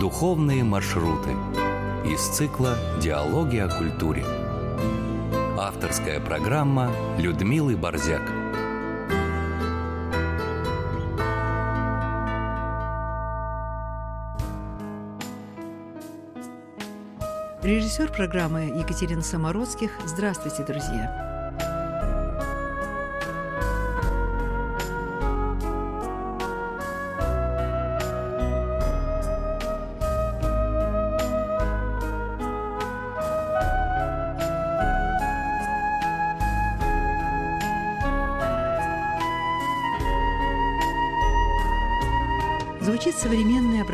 Духовные маршруты из цикла «Диалоги о культуре». Авторская программа Людмилы Борзяк. Режиссер программы Екатерина Самородских. Здравствуйте, друзья!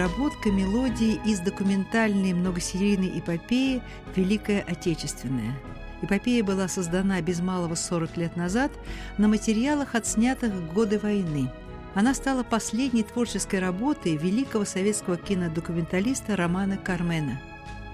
Обработка мелодии из документальной многосерийной эпопеи «Великая Отечественная». Эпопея была создана без малого 40 лет назад на материалах, отснятых годы войны. Она стала последней творческой работой великого советского кинодокументалиста Романа Кармена.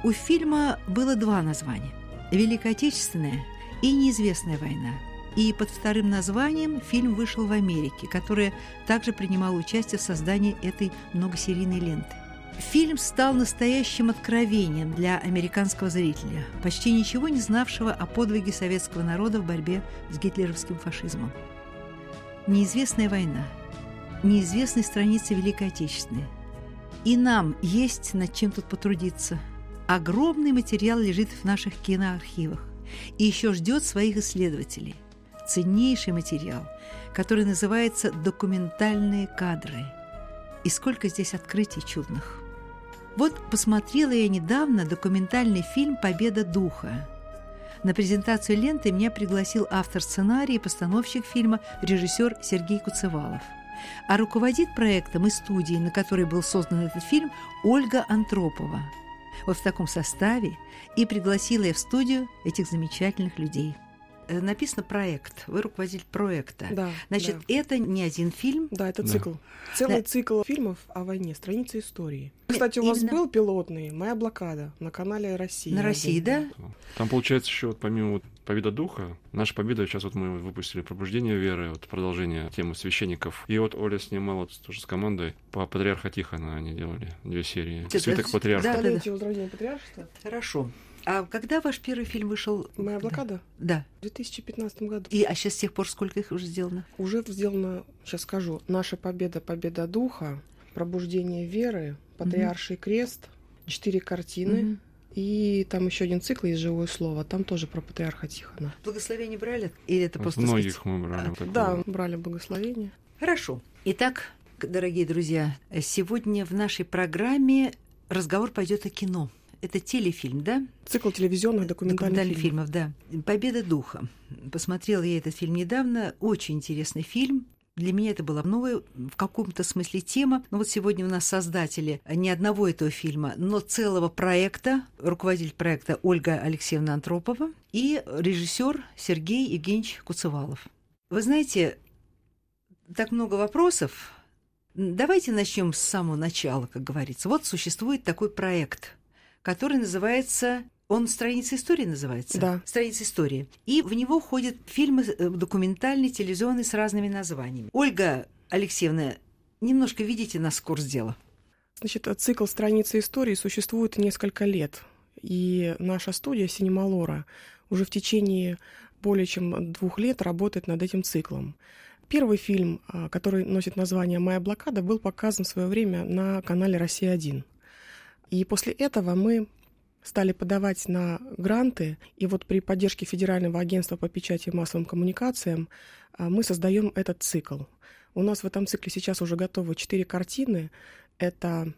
У фильма было два названия – «Великая Отечественная» и «Неизвестная война», и под вторым названием фильм вышел в Америке, которая также принимала участие в создании этой многосерийной ленты. Фильм стал настоящим откровением для американского зрителя, почти ничего не знавшего о подвиге советского народа в борьбе с гитлеровским фашизмом. Неизвестная война, неизвестные страницы Великой Отечественной. И нам есть над чем тут потрудиться. Огромный материал лежит в наших киноархивах и еще ждет своих исследователей ценнейший материал, который называется «Документальные кадры». И сколько здесь открытий чудных. Вот посмотрела я недавно документальный фильм «Победа духа». На презентацию ленты меня пригласил автор сценария и постановщик фильма режиссер Сергей Куцевалов. А руководит проектом и студией, на которой был создан этот фильм, Ольга Антропова. Вот в таком составе и пригласила я в студию этих замечательных людей – написано проект, вы руководитель проекта. Да. Значит, да. это не один фильм. Да, это цикл. Да. Целый да. цикл фильмов о войне, страницы истории. Кстати, у Именно... вас был пилотный «Моя блокада» на канале России. На России, да? Там, получается, еще вот помимо вот Победа духа. Наша победа, сейчас вот мы выпустили «Пробуждение веры», вот продолжение темы священников. И вот Оля снимала тоже с командой по «Патриарха Тихона» они делали две серии. Свиток патриарха. Да, да, да. Хорошо. А когда ваш первый фильм вышел? Моя блокада? Да. В 2015 году. И, а сейчас с тех пор сколько их уже сделано? Уже сделано, сейчас скажу, «Наша победа, победа духа», «Пробуждение веры», «Патриарший угу. крест», четыре картины. Угу. И там еще один цикл есть живое слово. Там тоже про патриарха Тихона. Благословение брали? Или это просто Многих сказать... мы брали. А, да, брали благословение. Хорошо. Итак, дорогие друзья, сегодня в нашей программе разговор пойдет о кино это телефильм, да? Цикл телевизионных документальных, документальных фильмов. фильмов. Да. «Победа духа». Посмотрела я этот фильм недавно. Очень интересный фильм. Для меня это была новая в каком-то смысле тема. Но вот сегодня у нас создатели не одного этого фильма, но целого проекта, руководитель проекта Ольга Алексеевна Антропова и режиссер Сергей Евгеньевич Куцевалов. Вы знаете, так много вопросов. Давайте начнем с самого начала, как говорится. Вот существует такой проект – который называется он «Страница истории» называется? Да. «Страница истории». И в него входят фильмы э, документальные, телевизионные с разными названиями. Ольга Алексеевна, немножко видите нас курс дела? Значит, цикл «Страницы истории» существует несколько лет. И наша студия «Синемалора» уже в течение более чем двух лет работает над этим циклом. Первый фильм, а, который носит название «Моя блокада», был показан в свое время на канале «Россия-1». И после этого мы стали подавать на гранты, и вот при поддержке Федерального агентства по печати и массовым коммуникациям а, мы создаем этот цикл. У нас в этом цикле сейчас уже готовы четыре картины. Это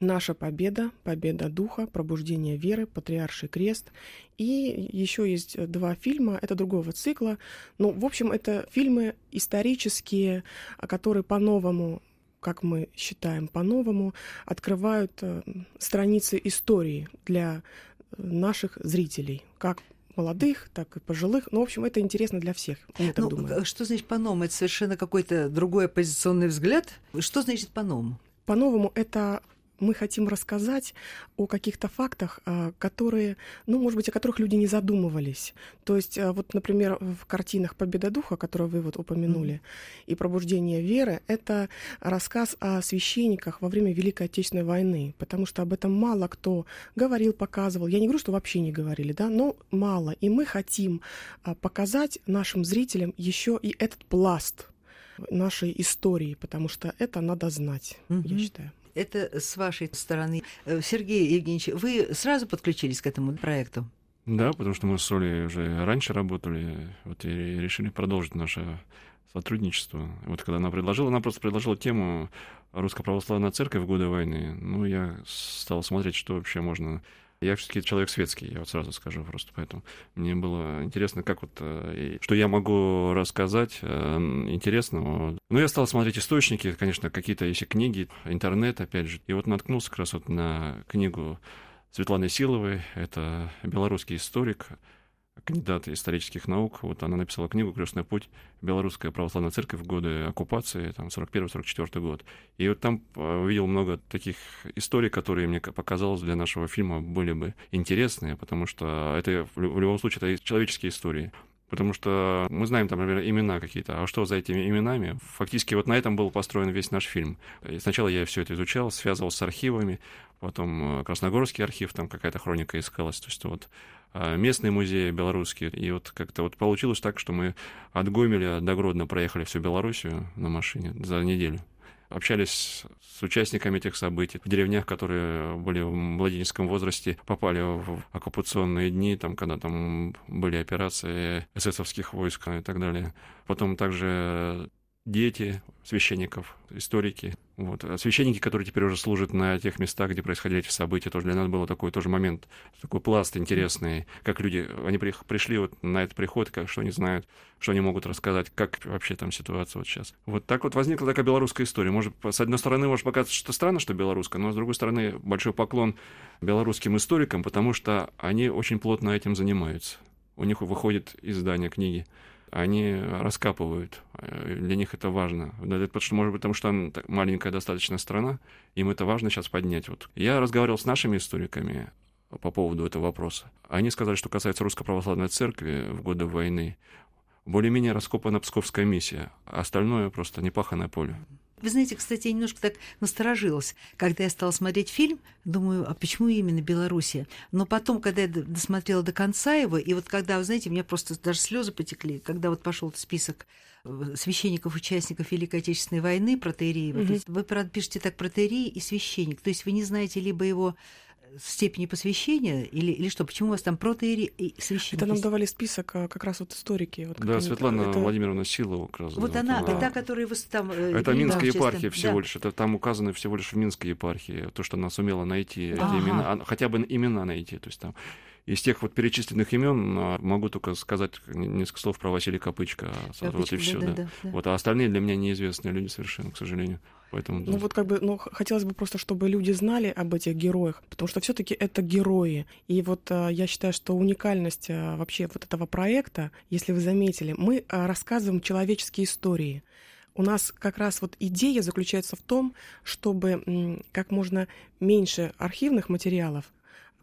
«Наша победа», «Победа духа», «Пробуждение веры», «Патриарший крест». И еще есть два фильма, это другого цикла. Ну, в общем, это фильмы исторические, которые по-новому как мы считаем по-новому, открывают э, страницы истории для э, наших зрителей, как молодых, так и пожилых. Ну, в общем, это интересно для всех. Мы так ну, думаем. Что значит по-новому? Это совершенно какой-то другой оппозиционный взгляд. Что значит по-новому? По-новому это мы хотим рассказать о каких-то фактах, а, которые, ну, может быть, о которых люди не задумывались. То есть, а, вот, например, в картинах «Победа духа», которую вы вот упомянули, mm-hmm. и «Пробуждение веры», это рассказ о священниках во время Великой Отечественной войны, потому что об этом мало кто говорил, показывал. Я не говорю, что вообще не говорили, да, но мало. И мы хотим а, показать нашим зрителям еще и этот пласт нашей истории, потому что это надо знать, mm-hmm. я считаю. Это с вашей стороны. Э, Сергей Евгеньевич, вы сразу подключились к этому проекту? Да, потому что мы с Олей уже раньше работали, вот и решили продолжить наше сотрудничество. Вот когда она предложила, она просто предложила тему Русская Православная Церковь в годы войны. Ну, я стал смотреть, что вообще можно я все-таки человек светский, я вот сразу скажу просто, поэтому мне было интересно, как вот, э, что я могу рассказать э, интересного. Ну, я стал смотреть источники, конечно, какие-то если книги, интернет, опять же, и вот наткнулся как раз вот на книгу Светланы Силовой, это белорусский историк, кандидат исторических наук. Вот она написала книгу «Крестный путь. Белорусская православная церковь в годы оккупации, там, 41-44 год». И вот там э, увидел много таких историй, которые мне показалось для нашего фильма были бы интересные, потому что это в любом случае это человеческие истории. Потому что мы знаем там, например, имена какие-то. А что за этими именами? Фактически вот на этом был построен весь наш фильм. И сначала я все это изучал, связывал с архивами, потом э, Красногорский архив, там какая-то хроника искалась. То есть вот а, местные музеи белорусские. И вот как-то вот получилось так, что мы от Гомеля до Гродно проехали всю Белоруссию на машине за неделю. Общались с участниками этих событий в деревнях, которые были в младенческом возрасте, попали в оккупационные дни, там, когда там были операции эсэсовских войск и так далее. Потом также дети священников, историки. Вот. А священники, которые теперь уже служат на тех местах, где происходили эти события, тоже для нас был такой тоже момент, такой пласт интересный, как люди, они пришли вот на этот приход, как, что они знают, что они могут рассказать, как вообще там ситуация вот сейчас. Вот так вот возникла такая белорусская история. Может, с одной стороны, может показаться, что странно, что белорусская, но с другой стороны, большой поклон белорусским историкам, потому что они очень плотно этим занимаются. У них выходит издание книги они раскапывают. Для них это важно. Потому что, может быть, потому что она маленькая достаточно страна, им это важно сейчас поднять. Вот. Я разговаривал с нашими историками по поводу этого вопроса. Они сказали, что касается Русской Православной Церкви в годы войны, более-менее раскопана Псковская миссия, а остальное просто непаханное поле. Вы знаете, кстати, я немножко так насторожилась, когда я стала смотреть фильм, думаю, а почему именно Белоруссия? Но потом, когда я досмотрела до конца его, и вот когда, вы знаете, у меня просто даже слезы потекли, когда вот пошел список э, священников, участников Великой Отечественной войны, протеереев. Mm-hmm. Вы, пишете так протеерей и священник. То есть вы не знаете либо его степени посвящения или, или что? Почему у вас там протеери и священники? Это нам давали список а, как раз вот историки. Вот, да, Светлана это... Владимировна Силова как раз. Вот, вот она, да. та, которая вы там... Э, это Минская епархия всего да. лишь. Это там указаны всего лишь в Минской епархии. То, что она сумела найти эти ага. имена, а, хотя бы имена найти. То есть там из тех вот перечисленных имен а, могу только сказать несколько слов про Василия Копычка. Копычка вот и все, да, да. Да, да. Вот, а остальные для меня неизвестные люди совершенно, к сожалению. Поэтому, ну вот как бы, ну хотелось бы просто, чтобы люди знали об этих героях, потому что все-таки это герои. И вот а, я считаю, что уникальность а, вообще вот этого проекта, если вы заметили, мы а, рассказываем человеческие истории. У нас как раз вот идея заключается в том, чтобы как можно меньше архивных материалов,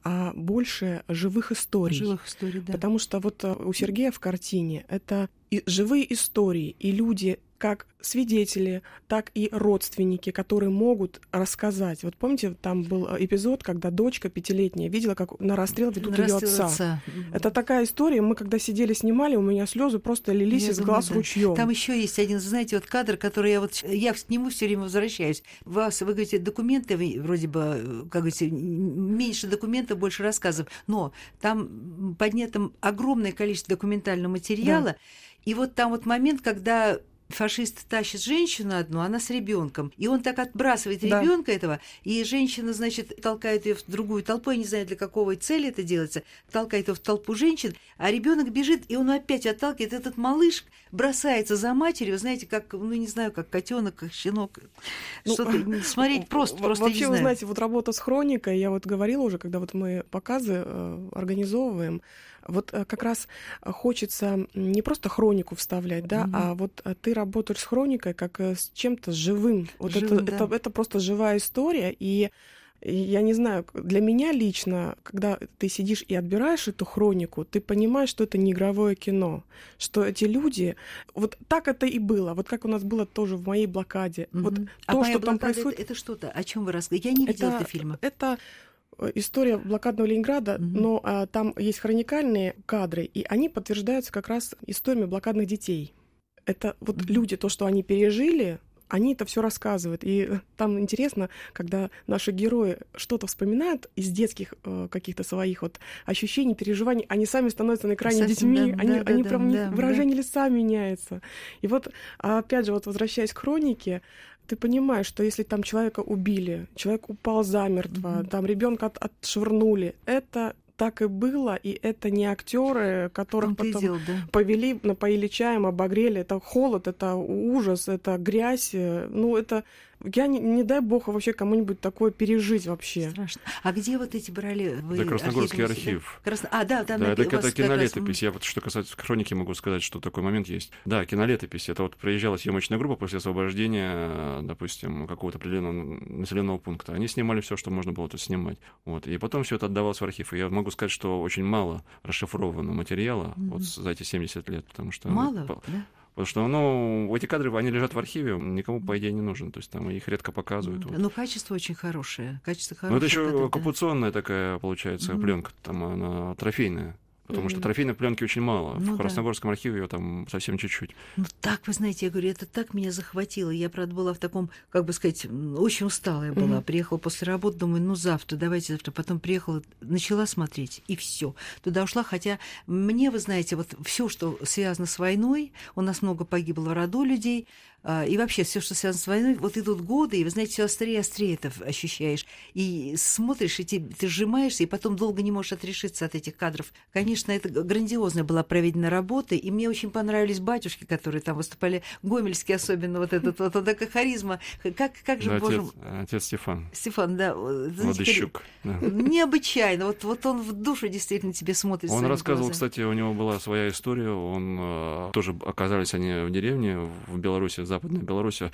а больше живых историй. Живых историй, да. Потому что вот у Сергея в картине это и живые истории, и люди как свидетели, так и родственники, которые могут рассказать. Вот помните, там был э, эпизод, когда дочка пятилетняя видела, как на расстрел ведут ее отца. отца. Это такая история. Мы когда сидели, снимали, у меня слезы просто лились я из думаю, глаз да. ручьем. Там еще есть один, знаете, вот кадр, который я вот я к нему все время возвращаюсь. Вас, вы говорите, документы, вроде бы, как говорите, меньше документов, больше рассказов. Но там поднято огромное количество документального материала. Да. И вот там вот момент, когда фашист тащит женщину одну, она с ребенком, и он так отбрасывает да. ребенка этого, и женщина, значит, толкает ее в другую толпу, я не знаю, для какой цели это делается, толкает ее в толпу женщин, а ребенок бежит, и он опять отталкивает. Этот малыш бросается за матерью, знаете, как, ну, не знаю, как котенок, как щенок. Ну, Что-то смотреть просто, просто Вообще, вы знаете, вот работа с хроникой, я вот говорила уже, когда вот мы показы э, организовываем, вот э, как раз хочется не просто хронику вставлять, да, mm-hmm. а вот э, ты работаешь с хроникой как э, с чем-то живым. Вот живым, это, да. это, это просто живая история, и я не знаю, для меня лично, когда ты сидишь и отбираешь эту хронику, ты понимаешь, что это не игровое кино, что эти люди, вот так это и было, вот как у нас было тоже в моей блокаде. Мгм. Вот а то, что там происходит, Это, это что-то? О чем вы рассказываете? Я не видела это, этого фильма. это э, история блокадного Ленинграда, Мгм. но а, там есть хроникальные кадры, и они подтверждаются как раз историями блокадных детей. Это вот Мгм. люди, то, что они пережили, они это все рассказывают. И э, там интересно, когда наши герои что-то вспоминают из детских э, каких-то своих вот ощущений, переживаний, они сами становятся на экране Совсем, детьми, да, они, да, да, они да, прям да, да. выражение лица меняется. И вот, опять же, вот возвращаясь к хронике, ты понимаешь, что если там человека убили, человек упал замертво, Мгм. там ребенка от, отшвырнули, это так и было, и это не актеры, которых потом дело, да. повели, напоили чаем, обогрели. Это холод, это ужас, это грязь. э, Ну, это... Я не, не дай бог вообще кому-нибудь такое пережить вообще. Страшно. А где вот эти брали вы Да, Красногорский архив. Да? Красно- А, да, там Да, напи- это, это как раз, кинолетопись. Я вот что касается хроники могу сказать, что такой момент есть. Да, кинолетопись. Это вот приезжала съемочная группа после освобождения, допустим, какого-то определенного населенного пункта. Они снимали все, что можно было тут снимать. Вот. И потом все это отдавалось в архив. И я могу сказать, что очень мало расшифровано материала Мгм. вот за эти 70 лет, потому что... Мало, по- да? Потому что, ну, эти кадры, они лежат в архиве, никому, по идее, не нужен. То есть там их редко показывают. Ну, вот. Ну, качество очень хорошее. Качество хорошее. Ну, это еще когда, да. такая, получается, Мгм. пленка, там она трофейная. Потому что трофейной пленки очень мало. Ну в да. Красногорском архиве ее там совсем чуть-чуть. Ну, так, вы знаете, я говорю, это так меня захватило. Я, правда, была в таком, как бы сказать, очень усталая была. Мгм. Приехала после работы, думаю, ну, завтра, давайте завтра. Потом приехала, начала смотреть, и все. Туда ушла, хотя мне, вы знаете, вот все, что связано с войной, у нас много погибло в роду людей, и вообще все, что связано с войной, вот идут годы, и, вы знаете, все острее и острее это ощущаешь. И смотришь, и ты, ты сжимаешься, и потом долго не можешь отрешиться от этих кадров. Конечно, это грандиозная была проведена работа, и мне очень понравились батюшки, которые там выступали, Гомельский особенно, вот этот, вот, вот такая харизма. Как, как же, Да, боже отец, отец Стефан Стефан, да, знаете, Ладыщук. да. необычайно. Вот, вот он в душу действительно тебе смотрит. Он рассказывал, глазами. кстати, у него была своя история. Он э, тоже оказались они в деревне в Беларуси, в Западной Беларуси.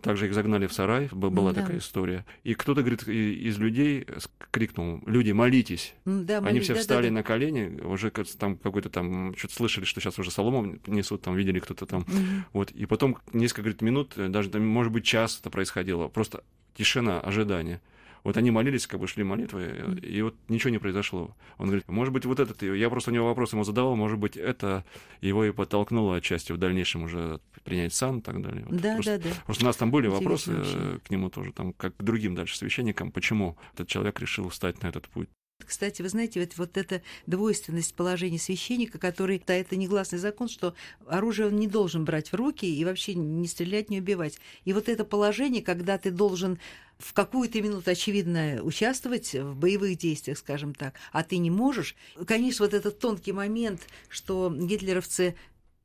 Также их загнали в сарай, была Да. такая история. И кто-то, говорит, из людей крикнул, люди, молитесь. Да, Они молитесь, все да, да, встали да. на колени, уже там какой-то там, что-то слышали, что сейчас уже солому несут, там видели кто-то там. Мгм. Вот, и потом несколько говорит, минут, э, даже, может быть, час это происходило. Просто тишина, ожидание. Вот они молились, как бы шли молитвы, и вот ничего не произошло. Он говорит, может быть, вот этот, я просто у него вопрос ему задавал, может быть, это его и подтолкнуло отчасти в дальнейшем уже принять сан и так далее. Вот Да, просто, да, да. просто у нас там были вопросы вообще. э, к нему тоже, там, как к другим дальше священникам, почему этот человек решил встать на этот путь. Кстати, вы знаете, вот, вот эта двойственность положения священника, который, да, это негласный закон, что оружие он не должен брать в руки и вообще не стрелять, не убивать. И вот это положение, когда ты должен в какую-то минуту, очевидно, участвовать в боевых действиях, скажем так, а ты не можешь. Конечно, вот этот тонкий момент, что гитлеровцы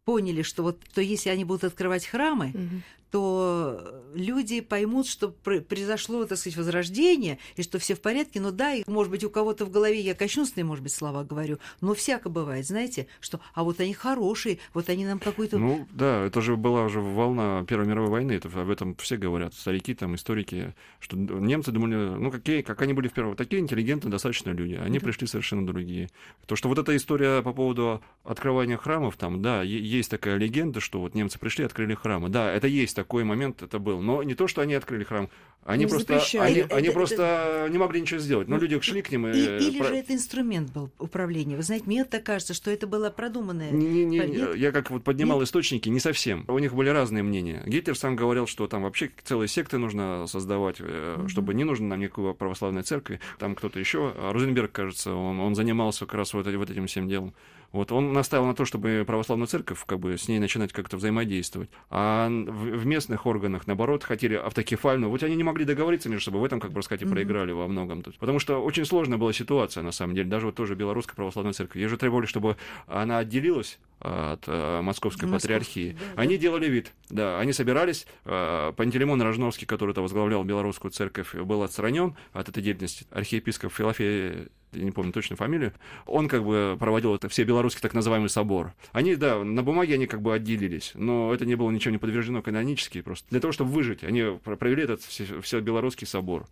поняли, что вот то если они будут открывать храмы, Мгм. То люди поймут, что пр- произошло, так сказать, возрождение, и что все в порядке. Но да, и, может быть, у кого-то в голове, я кощунственные, может быть, слова говорю, но всяко бывает, знаете, что а вот они хорошие, вот они нам какой-то... Ну да, это же была уже волна Первой мировой войны, это, об этом все говорят, старики, там, историки, что немцы думали, ну какие, как они были в первом, такие интеллигентные достаточно люди, они Да. пришли совершенно другие. То, что вот эта история по поводу открывания храмов, там, да, есть такая легенда, что вот немцы пришли, открыли храмы, да, это есть такой момент, это был, но не то, что они открыли храм, они Не просто, запрещали. они, они Это- просто не могли ничего сделать, но Ну, люди шли к ним и... И- или про- же это инструмент был управления. Вы знаете, мне так кажется, что это было продуманное. Не- не- не- Нет? я как вот поднимал источники, не совсем. У них были разные мнения. Гитлер сам говорил, что там вообще целые секты нужно создавать, Мгм. чтобы не нужно нам никакой православной церкви. Там кто-то еще, а Розенберг, кажется, он, он занимался как раз вот, вот этим всем делом. Вот он настаивал на то, чтобы православную церковь, как бы, с ней начинать как-то взаимодействовать. А в, в местных органах, наоборот, хотели автокефальную. Вот они не могли договориться между собой. В этом, как бы сказать, и проиграли во многом. Потому что очень сложная была ситуация, на самом деле. Даже вот тоже белорусская православная церковь. Ей же требовали, чтобы она отделилась от э, московской Московской, патриархии. да, да. Они делали вид, да, они собирались. э, Пантелеймон Рожновский, который то возглавлял белорусскую церковь, был отстранен от этой деятельности. Архиепископ Филофей я не помню точно фамилию, он как бы проводил это все белорусский так называемый собор. Они, да, на бумаге они как бы отделились, но это не было ничего не подтверждено канонически просто. Для того, чтобы выжить, они про- провели этот все, белорусский собор.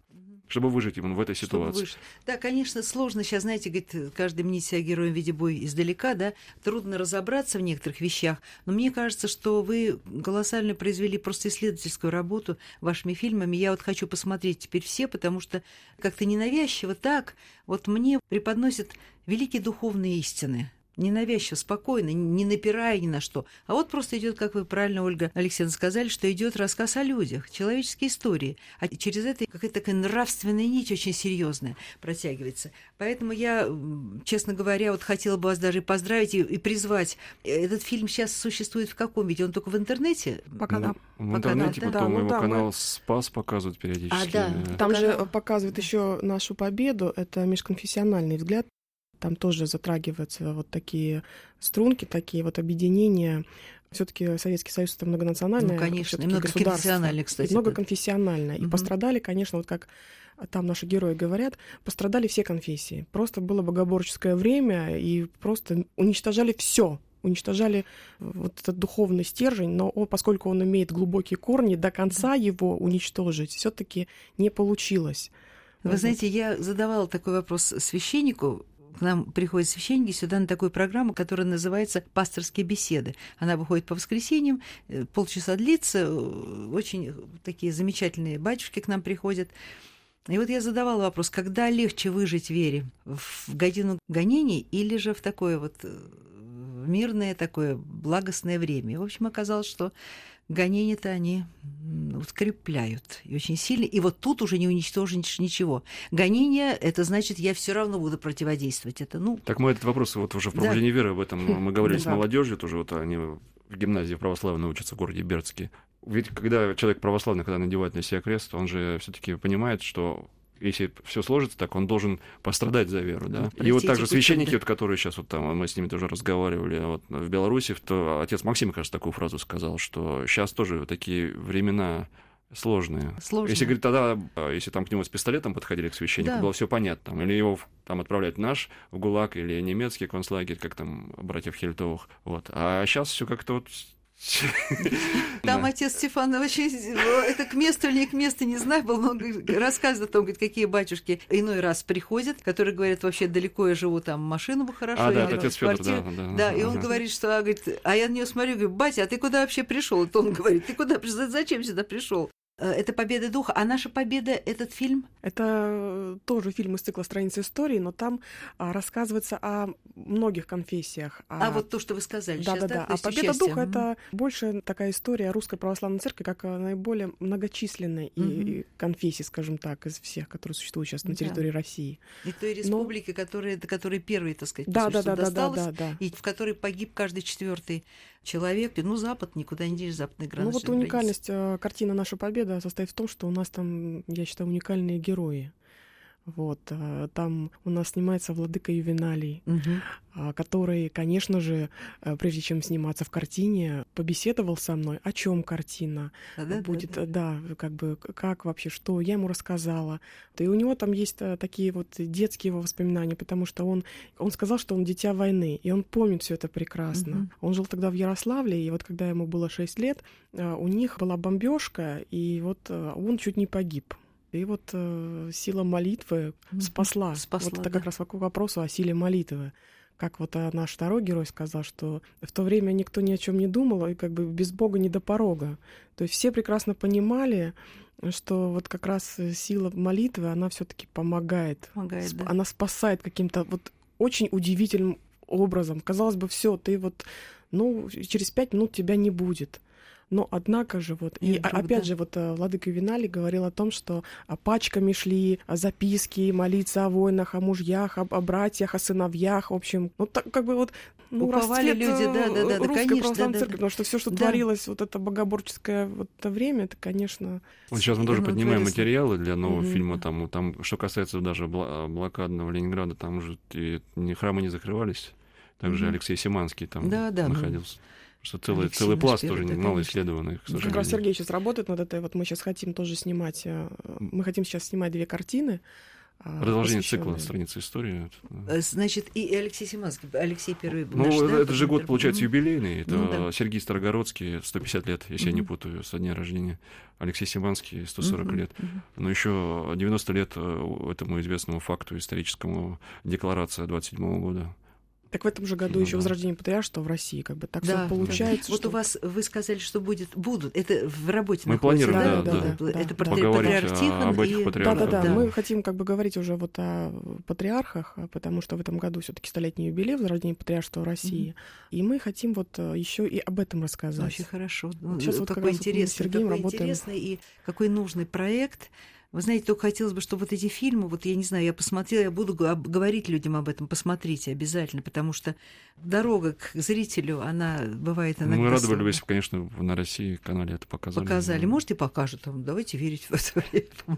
Чтобы выжить ему в этой ситуации. Да, конечно, сложно сейчас, знаете, говорит, каждый мнит себя героем в виде боя издалека, да, трудно разобраться в некоторых вещах, но мне кажется, что вы колоссально произвели просто исследовательскую работу вашими фильмами. Я вот хочу посмотреть теперь все, потому что как-то ненавязчиво так вот мне преподносят великие духовные истины ненавязчиво, спокойно, не напирая ни на что. А вот просто идет, как вы правильно, Ольга Алексеевна, сказали, что идет рассказ о людях, человеческие истории. А через это какая-то такая нравственная нить очень серьезная протягивается. Поэтому я, честно говоря, вот хотела бы вас даже поздравить и, и призвать. Этот фильм сейчас существует в каком виде? Он только в интернете? Пока да. В интернете, да, потом да, его ну, канал мы... «Спас» показывают периодически. А, да. Там Пока... же показывают еще нашу победу. Это межконфессиональный взгляд там тоже затрагиваются вот такие струнки, такие вот объединения. Все-таки Советский Союз это многонациональное, ну, конечно, и многоконфессиональное, кстати. И многоконфессиональное. Да. И пострадали, конечно, вот как там наши герои говорят, пострадали все конфессии. Просто было богоборческое время, и просто уничтожали все, уничтожали вот этот духовный стержень, но он, поскольку он имеет глубокие корни, до конца его уничтожить все-таки не получилось. Вы знаете, я задавала такой вопрос священнику к нам приходят священники сюда на такую программу, которая называется «Пасторские беседы». Она выходит по воскресеньям, э, полчаса длится, э, очень такие замечательные батюшки к нам приходят. И вот я задавала вопрос, когда легче выжить вере? В годину гонений или же в такое вот э, мирное такое благостное время? И, в общем, оказалось, что гонения-то они укрепляют и очень сильно. И вот тут уже не уничтожишь ничего. Гонение – это значит, я все равно буду противодействовать. Это, ну... Так мы этот вопрос вот уже в пробуждении да. веры об этом мы говорили с молодежью тоже, вот они в гимназии православной учатся в городе Бердске. Ведь когда человек православный, когда надевает на себя крест, он же все-таки понимает, что если все сложится так, он должен пострадать за веру, да. Простите, и вот также священники, вот, которые сейчас вот там, мы с ними тоже разговаривали, вот в Беларуси, то отец Максим, кажется, такую фразу сказал, что сейчас тоже такие времена сложные. Сложные. Если говорит, тогда, если там к нему с пистолетом подходили к священнику, да. было все понятно. Там, или его там отправлять наш в ГУЛАГ, или немецкий концлагерь, как там братьев Хельтовых. Вот. А сейчас все как-то вот там отец Стефан очень, это к месту или не к месту, не знаю, был много рассказывает о том, говорит, какие батюшки иной раз приходят, которые говорят, вообще далеко я живу, там машину бы хорошо. А, да, отец Федор, да, да. Да, и он говорит, что, а, говорит, а я на него смотрю, говорю, батя, а ты куда вообще пришел? Это он говорит, ты куда, зачем сюда пришел? Э, это «Победа духа». А «Наша победа» — этот фильм? Это э, тоже фильм из цикла «Страницы истории», но там а, рассказывается о многих конфессиях. А, а вот то, что вы сказали да, сейчас, да? Да, А «Победа участие. духа» — это больше такая история русской православной церкви, как э, наиболее многочисленной угу. и конфессии, скажем так, из всех, которые существуют сейчас на территории да. России. И той республики, но... которая, до которой первой, так сказать, да, да, да, да, да, да, да. и в которой погиб каждый четвертый человек. Ну, Запад никуда не денешь, западные границы. Ну, вот уникальность границы. картины «Наша победа» состоит в том, что у нас там, я считаю, уникальные герои. Вот, э, там у нас снимается Владыка Ювеналий, угу. который, конечно же, э, прежде чем сниматься в картине, побеседовал со мной, о чем картина да, будет, да, да. да, как бы, как вообще, что я ему рассказала. И у него там есть такие вот детские его воспоминания, потому что он, он сказал, что он дитя войны, и он помнит все это прекрасно. Угу. Он жил тогда в Ярославле, и вот когда ему было 6 лет, у них была бомбежка, и вот он чуть не погиб. И вот э, сила молитвы спасла. спасла вот это да. как раз к вопросу о силе молитвы. Как вот э, наш второй герой сказал, что в то время никто ни о чем не думал, и как бы без Бога не до порога. То есть все прекрасно понимали, что вот как раз сила молитвы, она все-таки помогает. помогает да. Она спасает каким-то вот очень удивительным образом. Казалось бы, все, ты вот, ну, через пять минут тебя не будет. Но однако же вот, и, и вдруг, опять да. же вот э, Владыка Винали говорил о том, что а, пачками шли а, записки, молиться о войнах, о мужьях, о, о братьях, о сыновьях, в общем, ну так как бы вот ну, Уповали люди, да, да, да, русской конечно, православной да, церкви, да. потому что все, что да. творилось, вот это богоборческое вот это время, это, конечно... Вот сейчас мы тоже поднимаем творится. материалы для нового mm-hmm. фильма, там, там, что касается даже блокадного Ленинграда, там уже и, храмы не закрывались, также mm-hmm. Алексей Симанский там да, да, находился. Ну что целый, Алексей, целый пласт тоже да, мало исследованных, к Как раз Сергей сейчас работает над этой. Вот мы сейчас хотим тоже снимать, э, мы хотим сейчас снимать две картины а, Продолжение цикла страницы истории. Э, Значит, и Алексей Симанский, Алексей Первый Ну, наш, да, это же год, получается, юбилейный. Это Ну да. Сергей Старогородский, 150 лет, если я не путаю, со дня рождения. Алексей Симанский, 140 Мгм, лет. мгм. Но еще 90 лет э, этому известному факту историческому декларация 27 года. Так в этом же году Ну еще да. возрождение патриаршества в России, как бы так Да, все получается. Вот что- у вас, вы сказали, что будет, будут. Это в работе Мы находится, планируем, да, да, Это да, да. патри- Поговорить патриарх о- Тихон об этих и- патриархах, Да, да, да. да. Мы хотим как бы говорить уже вот о патриархах, потому что в этом году все-таки столетний юбилей возрождения патриаршества в России. И мы хотим вот еще и об этом рассказать. Очень хорошо. Ну, Вот сейчас вот как какой раз вот мы с интересный, Сергеем какой работаем. интересный и какой нужный проект. Вы знаете, только хотелось бы, чтобы вот эти фильмы, вот я не знаю, я посмотрела, я буду говорить людям об этом, посмотрите обязательно, потому что дорога к зрителю, она бывает иногда... Мы рады были сложной. бы, если бы, конечно, на России канале это показали. Показали. Ну, Можете покажут? Давайте верить в это.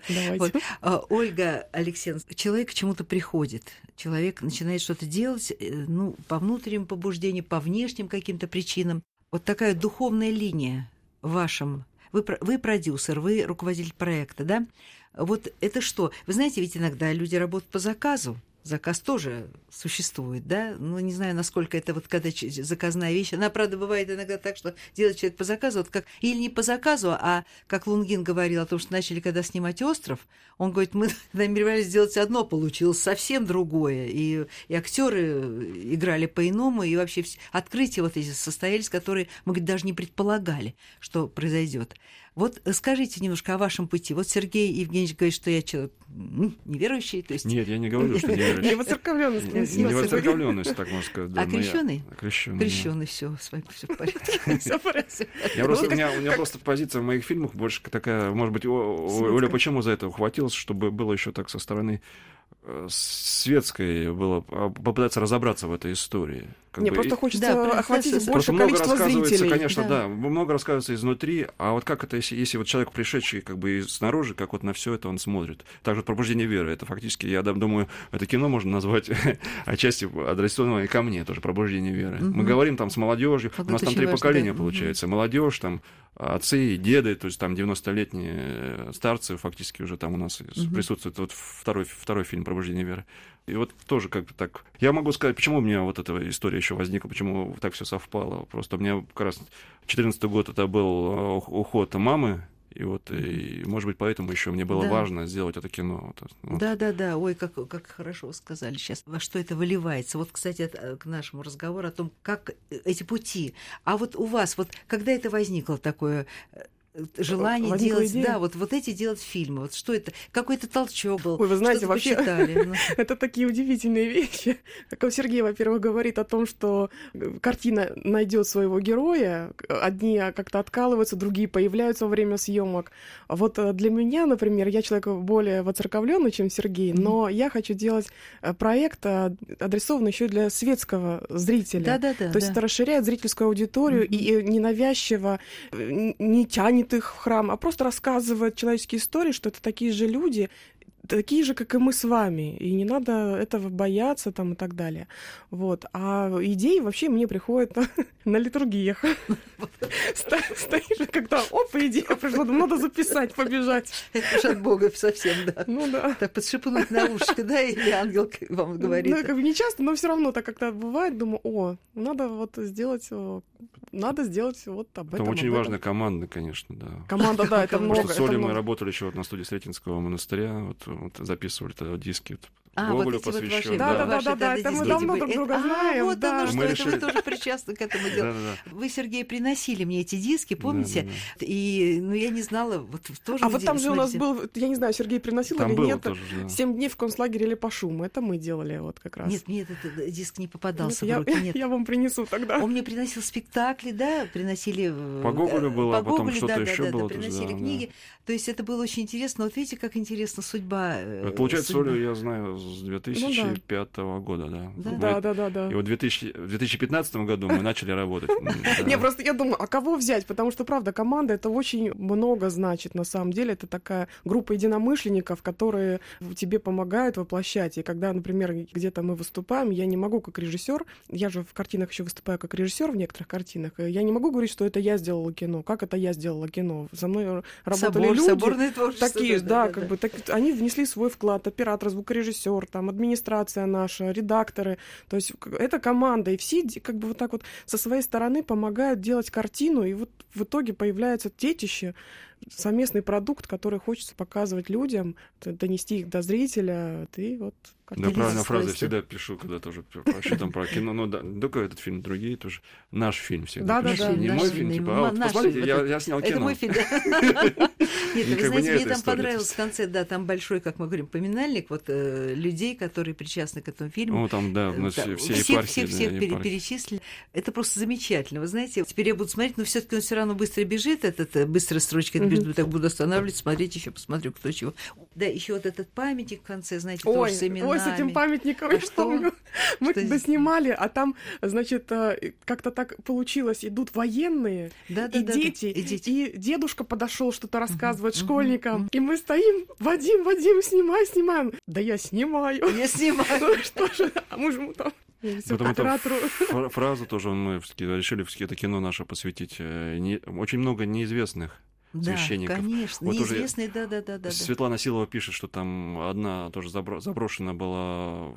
Давайте. Вот. А, Ольга Алексеевна, человек к чему-то приходит, человек начинает что-то делать, э, ну, по внутреннему побуждению, по внешним каким-то причинам. Вот такая духовная линия в вашем... Вы, вы продюсер, вы руководитель проекта, да? Вот это что? Вы знаете, ведь иногда люди работают по заказу. Заказ тоже существует, да? Ну, не знаю, насколько это вот когда заказная вещь. Она, правда, бывает иногда так, что делает человек по заказу, вот как или не по заказу, а как Лунгин говорил о том, что начали когда снимать остров, он говорит, мы намеревались сделать одно, получилось совсем другое. И, и актеры играли по-иному, и вообще вс- открытия вот эти состоялись, которые мы говорит, даже не предполагали, что произойдет. Вот э, скажите немножко о вашем пути. Вот Сергей Евгеньевич говорит, что я человек неверующий, то есть Нет, я не говорю, что не Не верующий. воцерковленность Не принесла Не сегодня. воцерковленность, так можно сказать. А крещеный? Крещеный. крещеный, все, с вами все в порядке. У, меня, просто позиция в моих фильмах больше такая, может быть. Оля почему за это ухватилась, чтобы было еще так со стороны э, светской было а, попытаться разобраться в этой истории. Как Мне бы просто хочется Да, охватить Просто больше Просто много количество рассказывается, зрителей. конечно, Да. да. много рассказывается изнутри, а вот как это, если, если вот человек, пришедший как бы снаружи, как вот на все это он смотрит. Также вот пробуждение веры, это фактически, я думаю, это кино можно назвать отчасти адресованное и ко мне тоже, пробуждение веры. Мы Мгм. говорим там с молодежью, у нас там три важно, поколения да. получается, молодежь там, отцы и деды, то есть там 90-летние э, старцы фактически уже там у нас Мгм. присутствует вот второй, второй фильм «Пробуждение веры». И вот тоже как бы так... Я могу сказать, почему у меня вот эта история еще возникла, почему так все совпало. Просто у меня как раз 14 год это был э, ух- уход мамы, и вот, и, может быть, поэтому еще мне было Да. важно сделать это кино. Вот. Да, да, да. Ой, как, как хорошо вы сказали сейчас. Во что это выливается? Вот, кстати, это, э, к нашему разговору о том, как э, эти пути. А вот у вас, вот когда это возникло такое э, желание Возникла делать, идея? да, вот, вот эти делать фильмы. Вот что это? Какой-то толчок был. Ой, вы знаете, вообще-. Ну, Это такие удивительные вещи. Как Сергей, во-первых, говорит о том, что э, картина найдет своего героя. Одни как-то откалываются, другие появляются во время съемок. А Вот э, для меня, например, я человек более воцерковленный, чем Сергей, Мгм. но я хочу делать э, проект, э, адресованный еще для светского зрителя. Да, да, да. То есть это расширяет зрительскую аудиторию Мгм. и ненавязчиво э, не тянет их в храм, а просто рассказывает человеческие истории, что это такие же люди, такие же, как и мы с вами, и не надо этого бояться там и так далее. Вот. А идеи вообще мне приходят на, на литургиях. Стоишь, и когда оп, идея пришла, надо записать, побежать. Это уж от Бога совсем, да. Ну да. Так подшипнуть на ушко, да, или ангел вам говорит. Ну, как бы не часто, но все равно так как-то бывает, думаю, о, надо вот сделать, э, надо сделать вот об этом. Там очень важная команда, конечно, да. Команда, да, это много. Потому что с это Олей мы работали еще вот на студии Сретенского монастыря, вот, вот записывали тогда диски. Вот, А, вот Гоголю эти вот ваши, посвящен, Да, да, да, ваши да, да, тогда это мы давно друг друга Это- знаем, А, вот да. оно Мы что, это решили- вы тоже причастны к этому делу. Да-да-да. Вы, Сергей, приносили мне эти диски, помните? Да-да-да. И, ну, я не знала, вот тоже А вот там же у нас был, я не знаю, Сергей приносил Там или нет, тоже, да. «Семь дней в концлагере или по шуму». Это мы делали вот как раз. Нет, нет, этот диск не Нет, попадался я, в руки, нет. я вам принесу тогда. Он мне приносил спектакли, да, приносили... э, По Гоголю э, было, по а потом что-то да, да, еще да, да, было тоже, приносили да, книги. То есть это было очень интересно. Вот видите, как интересна судьба. э, Вот Получается. Олю я знаю с с 2005 ну, года, да. Да, да, да, да, да. И вот в 2000, в 2015 году мы начали работать. Не, просто я думаю, а кого взять? Потому что, правда, команда это очень много значит на самом деле. Это такая группа единомышленников, которые тебе помогают воплощать. И когда, например, где-то мы выступаем, я не могу как режиссер, я же в картинах еще выступаю как режиссер в некоторых картинах, я не могу говорить, что это я сделала кино. Как это я сделала кино? За мной работали Собор, люди. Соборное творчество. Такие, да, да, как бы, так, они внесли свой вклад. Оператор, звукорежиссер, там, администрация наша, редакторы. То есть это команда. И все как бы вот так вот со своей стороны помогают делать картину. И вот в итоге появляется детище, совместный продукт, который хочется показывать людям, донести их до зрителя. Ты вот да, правильно фразы я всегда пишу, когда тоже вообще там про кино. Ну, да, только этот фильм, другие тоже. Наш фильм всегда. Да, да, да. Не мой фильм, типа, а вот посмотрите, я снял кино. Это мой фильм, Нет, вы знаете, мне там понравилось в конце, да, там большой, как мы говорим, поминальник вот э, людей, которые причастны к этому фильму. Ну, там, да, у нас все Всех, всех, всех перечислили. Это просто замечательно. Вы знаете, теперь я буду смотреть, но все таки он все равно быстро бежит, этот, э, быстрая строчка, так буду останавливаться, смотреть еще, посмотрю, кто чего. Да, еще вот этот памятник в конце, знаете, тоже с именами с этим памятником, а я что? помню. Мы что снимали, а там, значит, э, как-то так получилось, идут военные да, да, и, да, дети, да, и дети, и дедушка подошел что-то рассказывать uh-huh, школьникам, uh-huh. и мы стоим, Вадим, Вадим, снимай, снимаем. Да я снимаю. Я снимаю. Ну что же, а мы же там Потом эту фразу тоже мы решили это кино наше посвятить. Э, очень много неизвестных да, священников. конечно, вот неизвестные, да, да, да, да. Светлана Силова пишет, что там одна тоже заброшена была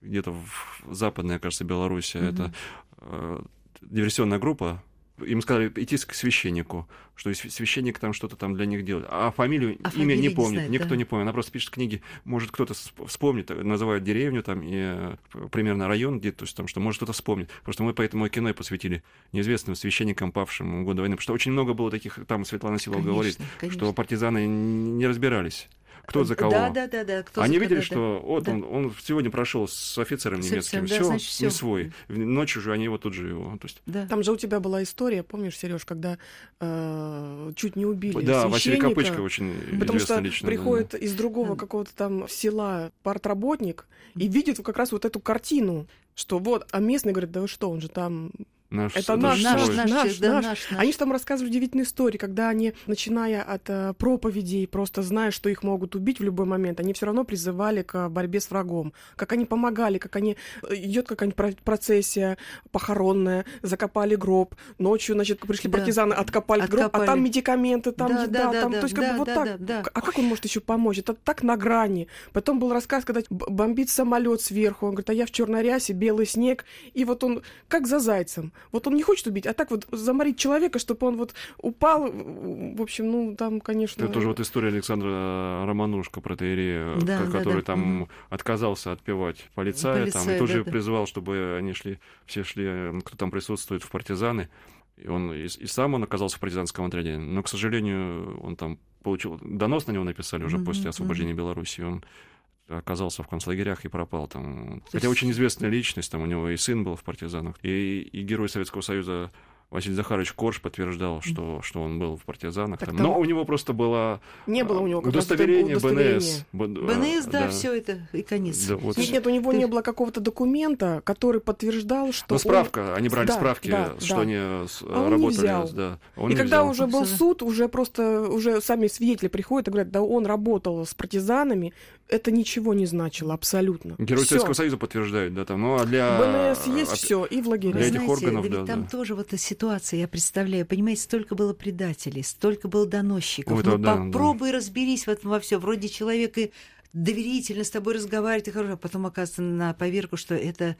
где-то в западной, кажется, Беларуси. Угу. Это э, диверсионная группа им сказали идти к священнику, что священник там что-то там для них делает. А фамилию, а имя не помнит, не знает, никто да. не помнит. Она просто пишет книги, может кто-то вспомнит, называет деревню там и э, примерно район где-то, то есть там, что может кто-то вспомнит. Просто мы поэтому и кино и посвятили неизвестным священникам, павшим в годы войны. Потому что очень много было таких, там Светлана Силова говорит, конечно. что партизаны не разбирались кто за кого. Да, да, да, да. Кто Они видели, да, что вот да. он, он сегодня прошел с офицером с немецким, да, все, значит, не свой. Ночью же они его тут же его. То есть... да. Там же у тебя была история, помнишь, Сереж, когда э, чуть не убили Да, Василий Копычка очень Потому что лично, приходит да. из другого да. какого-то там села партработник и видит как раз вот эту картину, что вот, а местный говорит, да вы что, он же там Наш, это наш, наш, наш, наш, да, наш. наш, наш. Они же там рассказывали удивительные истории, когда они, начиная от э, проповедей, просто зная, что их могут убить в любой момент, они все равно призывали к борьбе с врагом. Как они помогали, как они... Э, Идет какая-нибудь процессия похоронная, закопали гроб, ночью, значит, пришли да. партизаны, откопали, откопали гроб, а там медикаменты, там да, еда, да, там... Да, то есть как да, бы вот да, так. Да, да. А как он может еще помочь? Это так на грани. Потом был рассказ, когда бомбит самолет сверху, он говорит, а я в черной рясе, белый снег, и вот он как за зайцем. Вот он не хочет убить, а так вот заморить человека, чтобы он вот упал. В общем, ну, там, конечно... Это тоже вот история Александра Романушка, протеерея, да, который да, да. там угу. отказался отпевать полицая, Полицай, там, и тоже да, призвал, чтобы они шли, все шли, кто там присутствует, в партизаны. И он и, и сам он оказался в партизанском отряде, но, к сожалению, он там получил... Донос на него написали уже mm после освобождения mm Беларуси, он оказался в концлагерях и пропал там. То Хотя очень известная личность, там у него и сын был в партизанах, и, и герой Советского Союза Василий Захарович Корж подтверждал, что, что он был в партизанах. Там. Но у него просто было не было у него удостоверение, удостоверение. БНС. БНС, да, да, все это и конец. Да, вот. Нет, нет, у него Ты... не было какого-то документа, который подтверждал, что. Ну, справка, он... они брали да, справки, да, что да. они а работали. Он не взял. Да, он и не когда взял. уже был суд, уже просто уже сами свидетели приходят и говорят, да, он работал с партизанами, это ничего не значило абсолютно. Герой всё. Советского Союза подтверждает, да, там, ну а для... БНС есть от... все и в лагере. Для этих органов, да, там да. тоже вот ситуация, я представляю, понимаете, столько было предателей, столько было доносчиков. Ой, ну, да, попробуй да. разберись в этом во все. Вроде человек и доверительно с тобой разговаривает, и хорошо, а потом оказывается на поверку, что это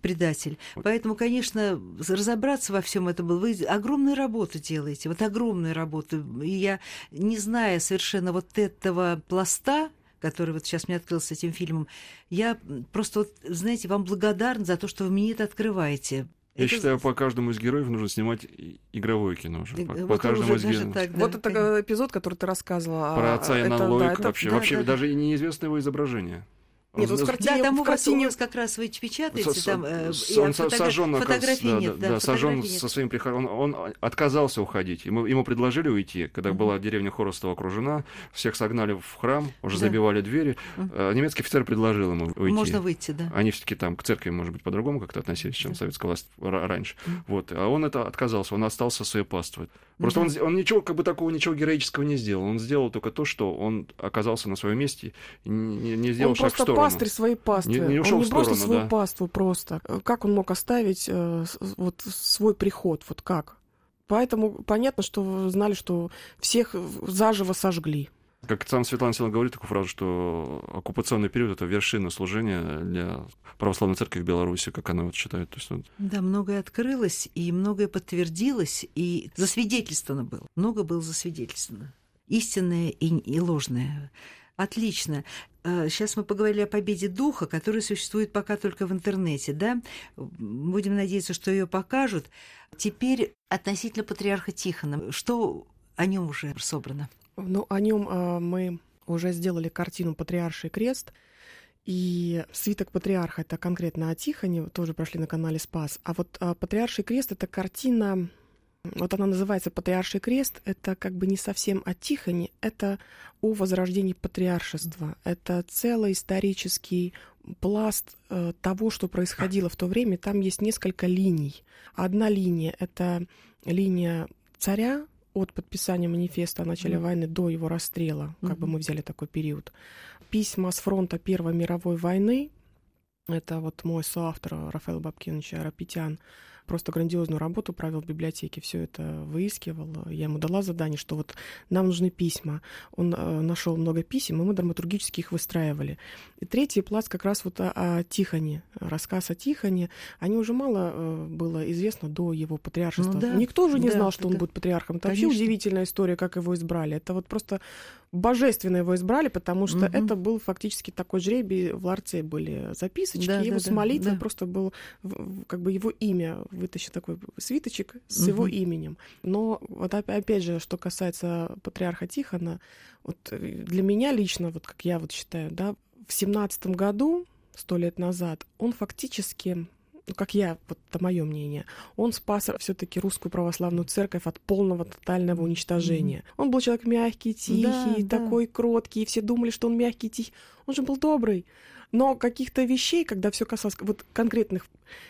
предатель. Поэтому, конечно, разобраться во всем этом было. Вы огромную работу делаете, вот огромную работу. И я, не зная совершенно вот этого пласта, который вот сейчас мне открылся этим фильмом, я просто, вот, знаете, вам благодарна за то, что вы мне это открываете. Я это... считаю, по каждому из героев нужно снимать игровое кино уже. По, вот по каждому из героев. Так, да, вот это эпизод, который ты рассказывала. Про отца Яна Лойк. Да, вообще, да, вообще да, даже да. неизвестно его изображение. Нет, вот в картине, да, там у, вас, картине... у вас как раз вы печатаете, С- там э, и он фотогра- сожжен, фотографий да, нет. да, да, сожжен со своим приходом. Он, отказался уходить. Ему, ему предложили уйти, когда Мгм. была деревня Хоростова окружена, всех согнали в храм, уже Да. забивали двери. Э, Немецкий офицер предложил ему уйти. Можно выйти, да. Они все-таки там к церкви, может быть, по-другому как-то относились, чем Да. советская власть ра- раньше. Мгм. Вот. А он это отказался, он остался со своей паствой. Просто Да. он, он ничего, как бы такого ничего героического не сделал. Он сделал только то, что он оказался на своем месте не, не сделал он шаг в просто сторону. пастырь своей паствы. Не- не он ушел не в просто свою да. паству просто. Э, Как он мог оставить э, вот свой приход? Вот как? Поэтому понятно, что знали, что всех заживо сожгли. Как сам Светлана Сила говорит такую фразу, что оккупационный период — это вершина служения для православной церкви в Беларуси, как она вот считает. То есть, вот, Да, многое открылось, и многое подтвердилось, и засвидетельствовано было. Много было засвидетельствовано. Истинное и, и ложное. Отлично. Сейчас мы поговорили о победе духа, которая существует пока только в интернете, да? Будем надеяться, что ее покажут. Теперь относительно патриарха Тихона. Что о нем уже собрано? Ну, о нем э, мы уже сделали картину «Патриарший крест», и свиток патриарха это конкретно о Тихоне, тоже прошли на канале Спас. А вот а, Патриарший крест это картина, вот она называется Патриарший крест, это как бы не совсем о Тихоне, это о возрождении патриаршества. Это целый исторический пласт э, того, что происходило в то время. Там есть несколько линий. Одна линия это линия царя от подписания манифеста о начале Мгм. войны до его расстрела, как бы Мгм. мы взяли такой период. Письма с фронта Первой мировой войны, это вот мой соавтор Рафаэл Бабкинович Арапетян, просто грандиозную работу провел в библиотеке, все это выискивал. Я ему дала задание, что вот нам нужны письма. Он э, нашел много писем, и мы драматургически их выстраивали. И третий пласт как раз вот о, о Тихоне, рассказ о Тихоне. Они уже мало э, было известно до его патриаршества. Ну да, Никто же не да, знал, что он это- будет патриархом. Это вообще Конечно. удивительная история, как его избрали. Это вот просто божественно его избрали, потому что Мгм. это был фактически такой жребий. В ларце были записочки, Да, его да, с да, молитвой да. просто был как бы его имя, вытащил такой свиточек с его Мгм. именем. Но вот опя- опять же, что касается патриарха Тихона, вот э, для меня лично, вот как я вот считаю, да, в семнадцатом году, сто лет назад, он фактически ну, как я, вот это мое мнение, он спас все-таки русскую православную церковь от полного тотального уничтожения. Он был человек мягкий, тихий, Да, да. такой кроткий, и все думали, что он мягкий, тихий. Он же был добрый. Но каких-то вещей, когда все касалось вот конкретных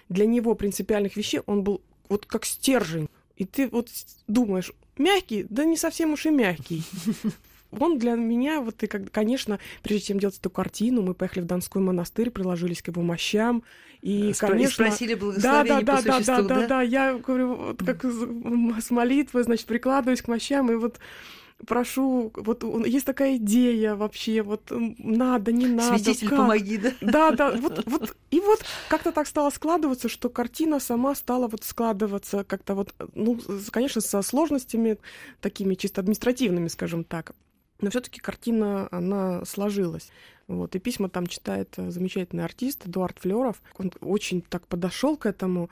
для него принципиальных вещей, он был вот как стержень. И ты вот думаешь, мягкий, да не совсем уж и мягкий. Он для меня, вот и, как, конечно, прежде чем делать эту картину, мы поехали в Донской монастырь, приложились к его мощам, и, Спро- конечно... Спросили Да, благословение да, по да, да, существу, да, да, да, я говорю, вот как с молитвой, значит, прикладываюсь к мощам, и вот прошу, вот есть такая идея вообще, вот надо, не надо. Святитель, как? помоги, да? Да, да, вот, вот, и вот как-то так стало складываться, что картина сама стала вот складываться как-то вот, ну, конечно, со сложностями такими чисто административными, скажем так. Но все-таки картина, она сложилась. Вот, и письма там читает э, замечательный артист Эдуард Флеров. Он очень так подошел к этому,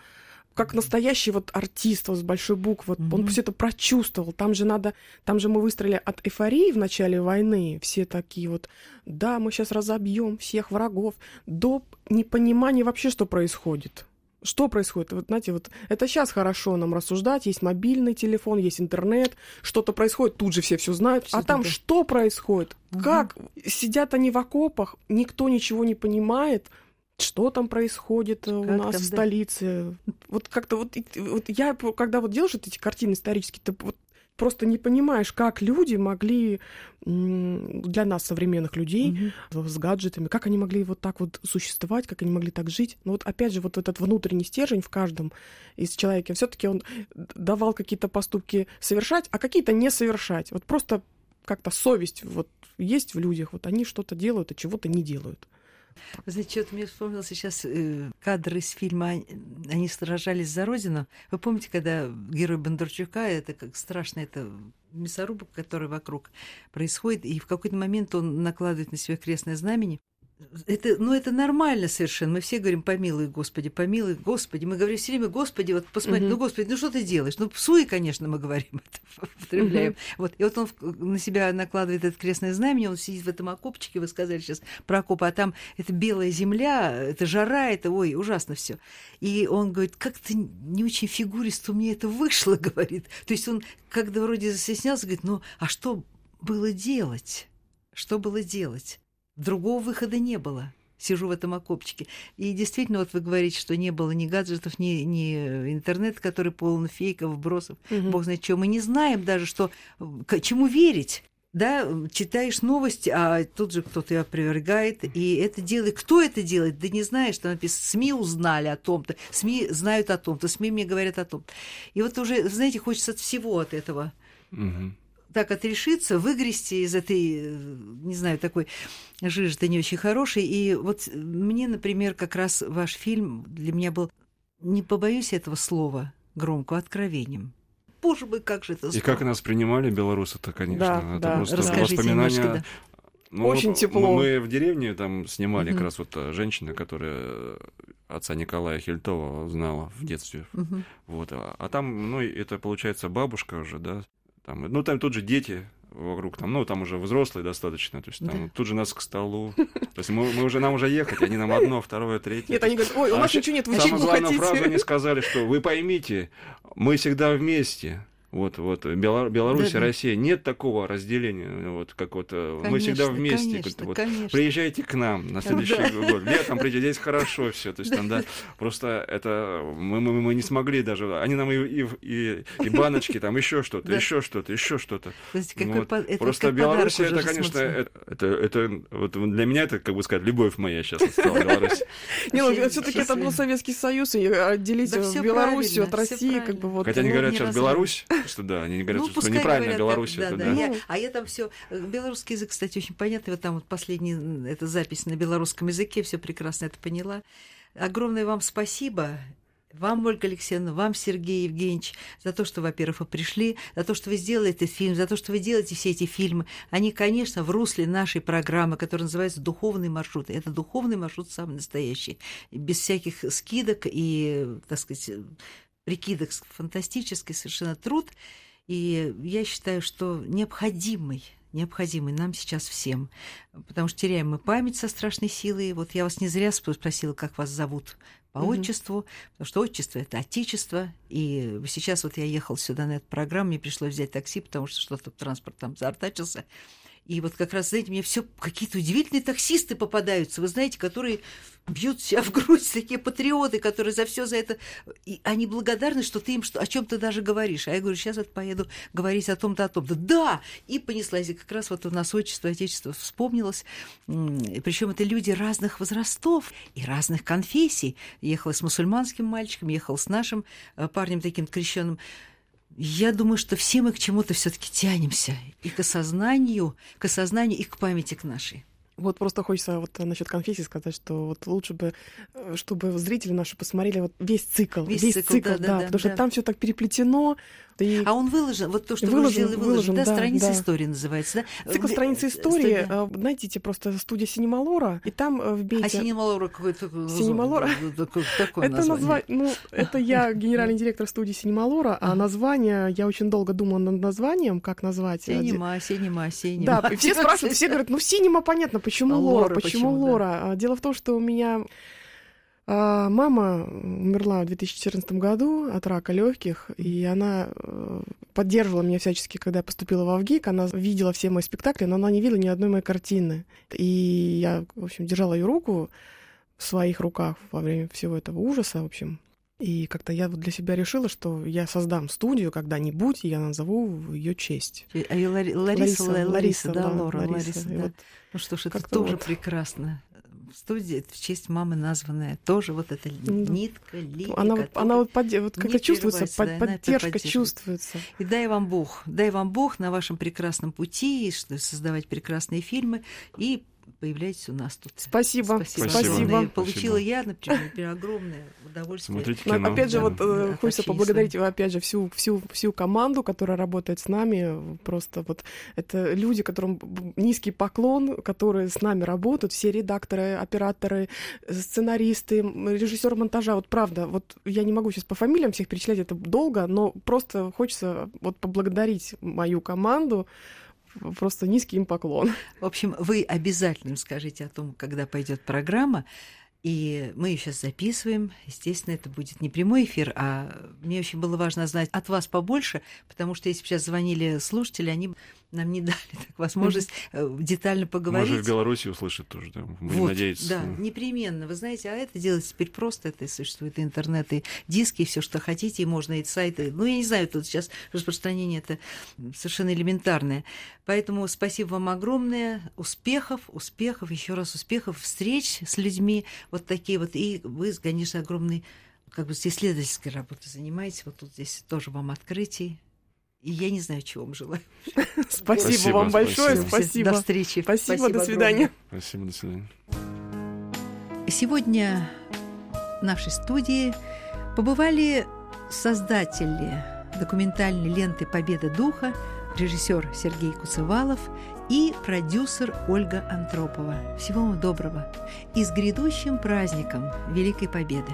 как настоящий вот артист вот, с большой буквы. Вот, Он все это прочувствовал. Там же надо, там же мы выстроили от эйфории в начале войны, все такие вот, да, мы сейчас разобьем всех врагов, до непонимания вообще, что происходит. Что происходит? Вот, знаете, вот это сейчас хорошо нам рассуждать, есть мобильный телефон, есть интернет, что-то происходит, тут же все все знают. Всё а там да. что происходит? Мгм. Как? Сидят они в окопах, никто ничего не понимает, что там происходит э, у Как нас там, в да. столице. Вот как-то вот, вот я, когда вот делаешь вот эти картины исторические, ты вот просто не понимаешь, как люди могли для нас, современных людей, Мгм. с гаджетами, как они могли вот так вот существовать, как они могли так жить. Но вот опять же, вот этот внутренний стержень в каждом из человека, все таки он давал какие-то поступки совершать, а какие-то не совершать. Вот просто как-то совесть вот есть в людях, вот они что-то делают, а чего-то не делают. Знаете, что-то мне вспомнился сейчас э, кадр из фильма «Они- «Они сражались за Родину». Вы помните, когда герой Бондарчука, это как страшно, это мясорубок, который вокруг происходит, и в какой-то момент он накладывает на себя крестное знамени, это, ну, это нормально совершенно. Мы все говорим, помилуй, Господи, помилуй, Господи. Мы говорим все время, Господи, вот посмотри, Мгм. ну, Господи, ну что ты делаешь? Ну, псуй, конечно, мы говорим это, употребляем. Вот. И вот он на себя накладывает это крестное знамение, он сидит в этом окопчике, вы сказали сейчас про окоп, а там это белая земля, это жара, это, ой, ужасно все. И он говорит, как-то не очень фигуристо у меня это вышло, говорит. То есть он, когда вроде застеснялся, говорит, ну, а что было делать? Что было делать? Другого выхода не было. Сижу в этом окопчике. И действительно, вот вы говорите, что не было ни гаджетов, ни, ни интернета, который полон фейков, вбросов. Мгм. Бог знает чего. Мы не знаем даже, что, э, к чему верить. Да, читаешь новости, а тут же кто-то ее опровергает, и это делает. Кто это делает? Да не знаешь, что написано. СМИ узнали о том-то, СМИ знают о том-то, СМИ мне говорят о том. И вот уже, знаете, хочется от всего от этого Мгм. Так отрешиться, выгрести из этой, э, не знаю, такой жижи-то не очень хорошей. И вот мне, например, как раз ваш фильм для меня был, не побоюсь этого слова громко, откровением. Боже мой, как же это И здорово. как нас принимали белорусы-то, конечно. Да, это да. просто Расскажите воспоминания. немножко, Ну, Очень мы- тепло. Мы в деревне там снимали Мгм. как раз вот э, женщина, которая э, отца Николая Хильтова знала в детстве. Мгм. Вот. А а там, ну, это получается бабушка уже, да. Там, ну, там тут же дети вокруг, там, ну, там уже взрослые достаточно, то есть там Да. тут же нас к столу. То есть мы, мы уже, нам уже ехать, они нам одно, второе, третье. Нет, они говорят, ой, у А нас ща- ничего нет, вы Самую чего главную хотите? фразу они сказали, что вы поймите, мы всегда вместе. Вот, вот, Бела- Беларусь и Да-да. Россия, нет такого разделения, вот, как вот, э, мы всегда Конечно, вместе. конечно, вот. конечно. Приезжайте к нам на следующий год. Летом приезжайте, здесь хорошо все. То есть там, да, просто это мы, мы, мы не смогли даже. Они нам и, и, и, и баночки, там еще что-то, Да. еще что-то, еще что-то. Просто как Беларусь это, конечно, это, это, вот для меня это, как бы сказать, любовь моя сейчас стала Беларусь. Не, ну, все-таки это был. Советский Союз, и отделить Да Белоруссию от России, как бы вот. Хотя они ну, говорят сейчас. Беларусь, что да, они не говорят, Ну, что неправильно Беларусь. так, это, да, да. да. Я- Ну. а я там все белорусский язык, кстати, очень понятный. Вот там вот последний, м, эта запись на белорусском языке, все прекрасно это поняла. Огромное вам спасибо. Вам, Ольга Алексеевна, вам, Сергей Евгеньевич, за то, что, во-первых, вы пришли, за то, что вы сделали этот фильм, за то, что вы делаете все эти фильмы. Они, конечно, в русле нашей программы, которая называется «Духовный маршрут». Это духовный маршрут самый настоящий, без всяких скидок и, так сказать, прикидок, фантастический совершенно труд. И я считаю, что необходимый, необходимый нам сейчас всем. Потому что теряем мы память со страшной силой. Вот я вас не зря спросила, как вас зовут по Мгм. отчеству, потому что отчество – это отечество. И сейчас вот я ехал сюда на эту программу, мне пришлось взять такси, потому что что-то транспорт там заортачился. И вот как раз, знаете, мне все какие-то удивительные таксисты попадаются, вы знаете, которые бьют себя в грудь, такие патриоты, которые за все за это... И они благодарны, что ты им что, о чем то даже говоришь. А я говорю, сейчас вот поеду говорить о том-то, о том-то. Да! И понеслась. И как раз вот у нас отчество, отечество вспомнилось. Причем это люди разных возрастов и разных конфессий. Ехала с мусульманским мальчиком, ехала с нашим э, парнем таким крещенным. Я думаю, что все мы к чему-то все-таки тянемся. И к осознанию, к осознанию, и к памяти к нашей. Вот просто хочется вот насчет конфессии сказать, что вот лучше бы, э, чтобы зрители наши посмотрели вот весь цикл, Весь весь, цикл, цикл, да, да, да, да, потому что да. там все так переплетено. И А он выложен, вот то, что Выложен, вы сделали, выложен, да, да, страница да. истории называется, да? цикл страницы э, истории, студия. э, найдите просто студия Синемалора, и там э, А вбейте... Синемалора какой-то... Синемалора? Такое Это название. ну, это я генеральный директор студии Синемалора, а название, я очень долго думала над названием, как назвать. Синема, синема, синема. Да, все спрашивают, все говорят, ну синема понятно, почему А Лора, Лора почему почему, да. Лора. А, Дело в том, что у меня а, мама умерла в 2014 году от рака легких, и она э, поддерживала меня всячески, когда я поступила в Авгик. Она видела все мои спектакли, но она не видела ни одной моей картины. И я, в общем, держала ее руку в своих руках во время всего этого ужаса, в общем. И как-то я вот для себя решила, что я создам студию когда-нибудь, и я назову в ее честь. А и Лари- Лариса, Лариса, Лариса, да, Лора, Лариса. Лариса, да. вот Ну что ж, это тоже вот. прекрасно. Студия в честь мамы названная. Тоже вот эта Да. нитка, линия, Она, вот, она вот, подде- вот как-то чувствуется, под- да, поддержка чувствуется. И дай вам Бог, дай вам Бог на вашем прекрасном пути, создавать прекрасные фильмы и появляйтесь у нас тут. Спасибо. Спасибо. Спасибо. Огромное. Получила Спасибо. я, например, огромное удовольствие. Смотрите Ну, кино. опять же, Да, вот э, да, хочется поблагодарить, опять же, всю, всю, всю команду, которая работает с нами. Просто вот это люди, которым низкий поклон, которые с нами работают, все редакторы, операторы, э, сценаристы, режиссер монтажа. Вот правда, вот я не могу сейчас по фамилиям всех перечислять, это долго, но просто хочется вот поблагодарить мою команду. Просто низкий им поклон. В общем, вы обязательно скажите о том, когда пойдет программа. И мы ее сейчас записываем. Естественно, это будет не прямой эфир, а мне очень было важно знать от вас побольше, потому что если бы сейчас звонили слушатели, они нам не дали так возможность э, детально поговорить. Может, в Беларуси услышит тоже, да, будем Вот, надеяться. Да, непременно. Вы знаете, а это делается теперь просто. Это и существует и интернет, и диски, и все, что хотите, и можно, и сайты. Ну, я не знаю, тут сейчас распространение это совершенно элементарное. Поэтому спасибо вам огромное. Успехов, успехов, еще раз успехов, встреч с людьми вот такие вот. И вы, конечно, огромный как бы исследовательской работой занимаетесь. Вот тут здесь тоже вам открытий. И я не знаю, чего вам желаю. Спасибо, Спасибо, вам большое, спасибо. спасибо. До встречи. Спасибо, до свидания. Спасибо, до свидания. Сегодня в нашей студии побывали создатели документальной ленты «Победа духа», режиссер Сергей Куцевалов и продюсер Ольга Антропова. Всего вам доброго и с грядущим праздником Великой Победы!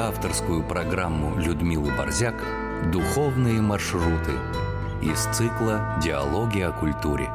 Авторскую программу Людмилы Борзяк «Духовные маршруты» из цикла «Диалоги о культуре».